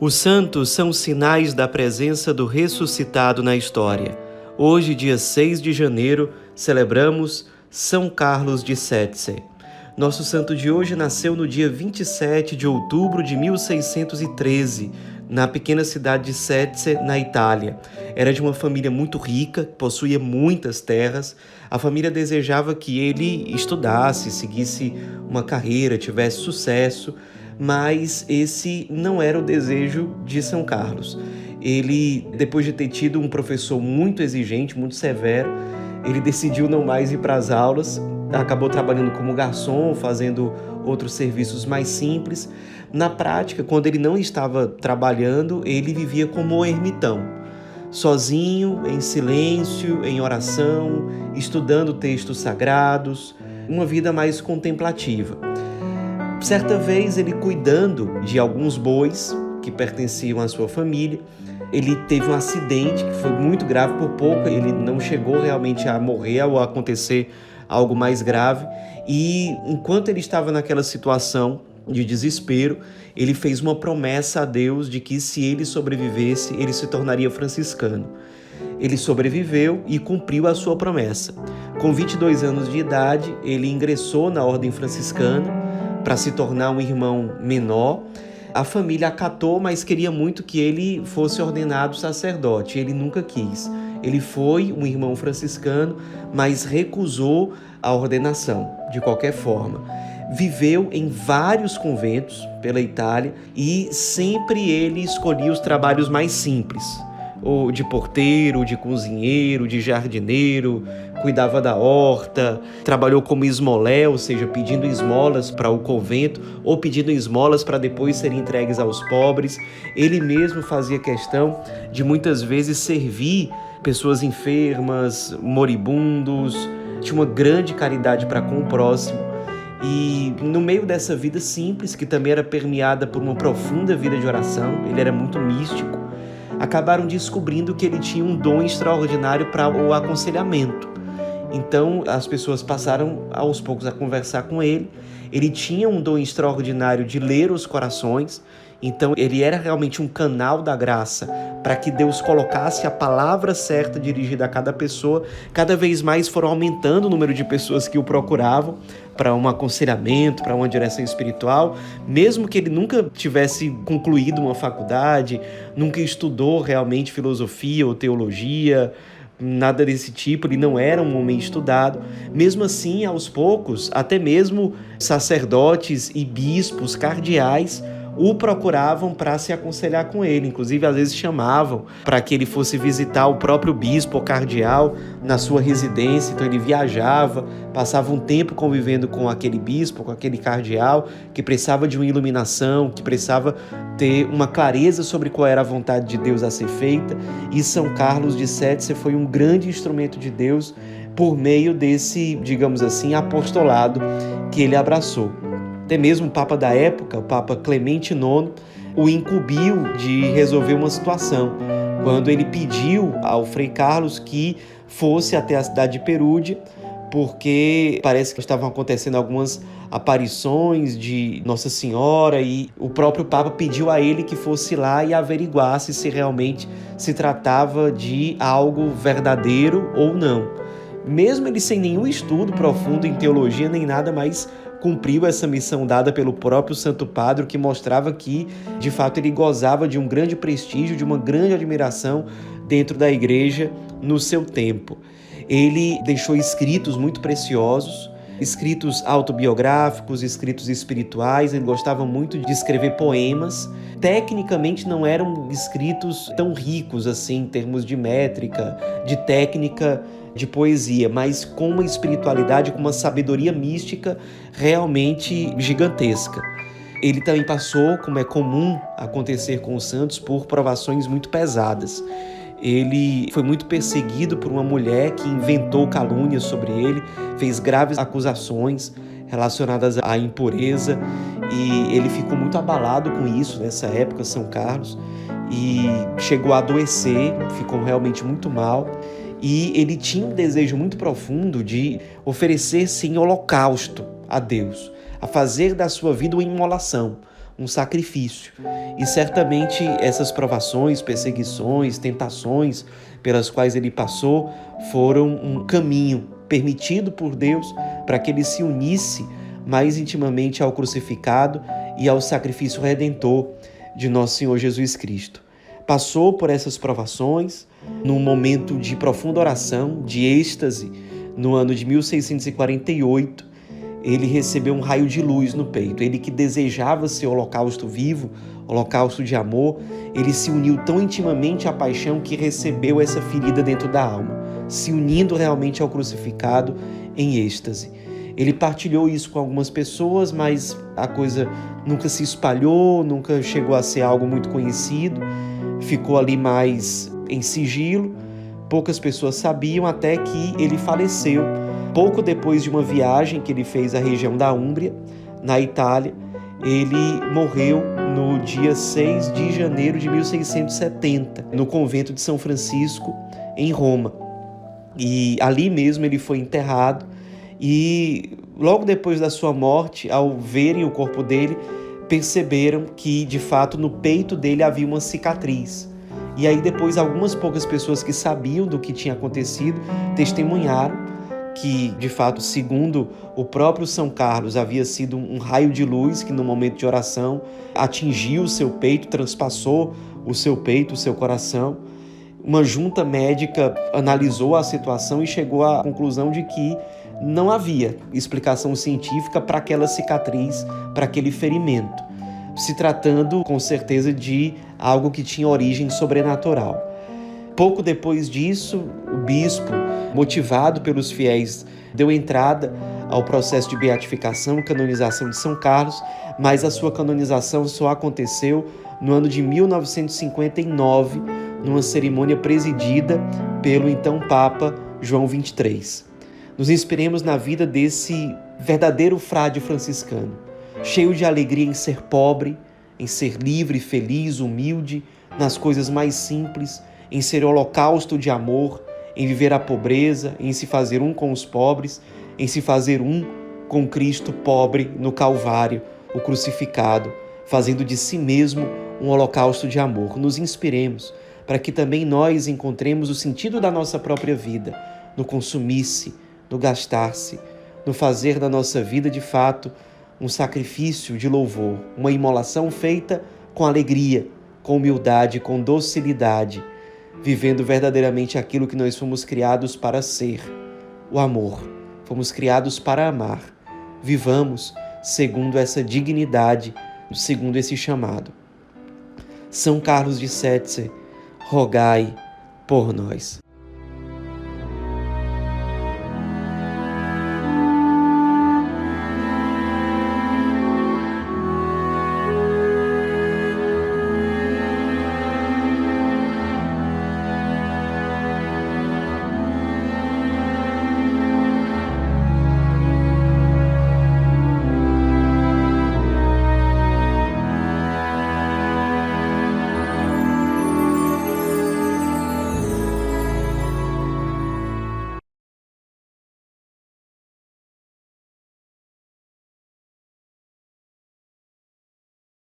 Os santos são sinais da presença do ressuscitado na história. Hoje, dia 6 de janeiro, celebramos São Carlos de Setze. Nosso santo de hoje nasceu no dia 27 de outubro de 1613, na pequena cidade de Setze, na Itália. Era de uma família muito rica, possuía muitas terras. A família desejava que ele estudasse, seguisse uma carreira, tivesse sucesso mas esse não era o desejo de São Carlos. Ele, depois de ter tido um professor muito exigente, muito severo, ele decidiu não mais ir para as aulas, acabou trabalhando como garçom, fazendo outros serviços mais simples. Na prática, quando ele não estava trabalhando, ele vivia como um ermitão, sozinho, em silêncio, em oração, estudando textos sagrados, uma vida mais contemplativa. Certa vez, ele cuidando de alguns bois que pertenciam à sua família, ele teve um acidente que foi muito grave, por pouco ele não chegou realmente a morrer ou a acontecer algo mais grave. E enquanto ele estava naquela situação de desespero, ele fez uma promessa a Deus de que se ele sobrevivesse, ele se tornaria franciscano. Ele sobreviveu e cumpriu a sua promessa. Com 22 anos de idade, ele ingressou na ordem franciscana para se tornar um irmão menor. A família acatou, mas queria muito que ele fosse ordenado sacerdote. Ele nunca quis. Ele foi um irmão franciscano, mas recusou a ordenação de qualquer forma. Viveu em vários conventos pela Itália e sempre ele escolhia os trabalhos mais simples, ou de porteiro, de cozinheiro, de jardineiro, cuidava da horta, trabalhou como esmolé, ou seja, pedindo esmolas para o convento ou pedindo esmolas para depois serem entregues aos pobres. Ele mesmo fazia questão de muitas vezes servir pessoas enfermas, moribundos, tinha uma grande caridade para com o próximo. E no meio dessa vida simples, que também era permeada por uma profunda vida de oração, ele era muito místico, acabaram descobrindo que ele tinha um dom extraordinário para o aconselhamento. Então as pessoas passaram aos poucos a conversar com ele. Ele tinha um dom extraordinário de ler os corações, então ele era realmente um canal da graça para que Deus colocasse a palavra certa dirigida a cada pessoa. Cada vez mais foram aumentando o número de pessoas que o procuravam para um aconselhamento, para uma direção espiritual, mesmo que ele nunca tivesse concluído uma faculdade, nunca estudou realmente filosofia ou teologia, nada desse tipo, ele não era um homem estudado. Mesmo assim, aos poucos, até mesmo sacerdotes e bispos cardeais o procuravam para se aconselhar com ele. Inclusive, às vezes chamavam para que ele fosse visitar o próprio bispo ou cardeal na sua residência. Então, ele viajava, passava um tempo convivendo com aquele bispo, com aquele cardeal, que precisava de uma iluminação, que precisava ter uma clareza sobre qual era a vontade de Deus a ser feita. E São Carlos de Sete foi um grande instrumento de Deus por meio desse, digamos assim, apostolado que ele abraçou. Até mesmo o Papa da época, o Papa Clemente IX, o incumbiu de resolver uma situação, quando ele pediu ao Frei Carlos que fosse até a cidade de Perúdia, porque parece que estavam acontecendo algumas aparições de Nossa Senhora e o próprio Papa pediu a ele que fosse lá e averiguasse se realmente se tratava de algo verdadeiro ou não. Mesmo ele sem nenhum estudo profundo em teologia nem nada, mais cumpriu essa missão dada pelo próprio Santo Padre, que mostrava que, de fato, ele gozava de um grande prestígio, de uma grande admiração dentro da igreja no seu tempo. Ele deixou escritos muito preciosos, escritos autobiográficos, escritos espirituais, ele gostava muito de escrever poemas. Tecnicamente não eram escritos tão ricos assim em termos de métrica, de técnica de poesia, mas com uma espiritualidade, com uma sabedoria mística realmente gigantesca. Ele também passou, como é comum acontecer com os santos, por provações muito pesadas. Ele foi muito perseguido por uma mulher que inventou calúnias sobre ele, fez graves acusações relacionadas à impureza e ele ficou muito abalado com isso nessa época, São Carlos, e chegou a adoecer, ficou realmente muito mal e ele tinha um desejo muito profundo de oferecer-se em holocausto a Deus, a fazer da sua vida uma imolação, um sacrifício. E certamente essas provações, perseguições, tentações pelas quais ele passou foram um caminho permitido por Deus para que ele se unisse mais intimamente ao crucificado e ao sacrifício redentor de nosso Senhor Jesus Cristo. Passou por essas provações num momento de profunda oração, de êxtase, no ano de 1648, ele recebeu um raio de luz no peito. Ele que desejava ser holocausto vivo, holocausto de amor, ele se uniu tão intimamente à paixão que recebeu essa ferida dentro da alma, se unindo realmente ao crucificado em êxtase. Ele partilhou isso com algumas pessoas, mas a coisa nunca se espalhou, nunca chegou a ser algo muito conhecido, ficou ali mais em sigilo. Poucas pessoas sabiam até que ele faleceu pouco depois de uma viagem que ele fez à região da Úmbria, na Itália. Ele morreu no dia 6 de janeiro de 1670, no convento de São Francisco, em Roma. E ali mesmo ele foi enterrado e logo depois da sua morte, ao verem o corpo dele, perceberam que de fato no peito dele havia uma cicatriz. E aí depois algumas poucas pessoas que sabiam do que tinha acontecido testemunharam que de fato, segundo o próprio São Carlos, havia sido um raio de luz que no momento de oração atingiu o seu peito, transpassou o seu peito, o seu coração. Uma junta médica analisou a situação e chegou à conclusão de que não havia explicação científica para aquela cicatriz, para aquele ferimento, se tratando com certeza de algo que tinha origem sobrenatural. Pouco depois disso, o bispo, motivado pelos fiéis, deu entrada ao processo de beatificação e canonização de São Carlos, mas a sua canonização só aconteceu no ano de 1959, numa cerimônia presidida pelo então Papa João XXIII nos inspiremos na vida desse verdadeiro frade franciscano, cheio de alegria em ser pobre, em ser livre, feliz, humilde, nas coisas mais simples, em ser holocausto de amor, em viver a pobreza, em se fazer um com os pobres, em se fazer um com Cristo pobre no Calvário, o crucificado, fazendo de si mesmo um holocausto de amor. Nos inspiremos para que também nós encontremos o sentido da nossa própria vida no consumir-se, no gastar-se, no fazer da nossa vida de fato um sacrifício de louvor, uma imolação feita com alegria, com humildade, com docilidade, vivendo verdadeiramente aquilo que nós fomos criados para ser, o amor. Fomos criados para amar. Vivamos segundo essa dignidade, segundo esse chamado. São Carlos de Setze, rogai por nós.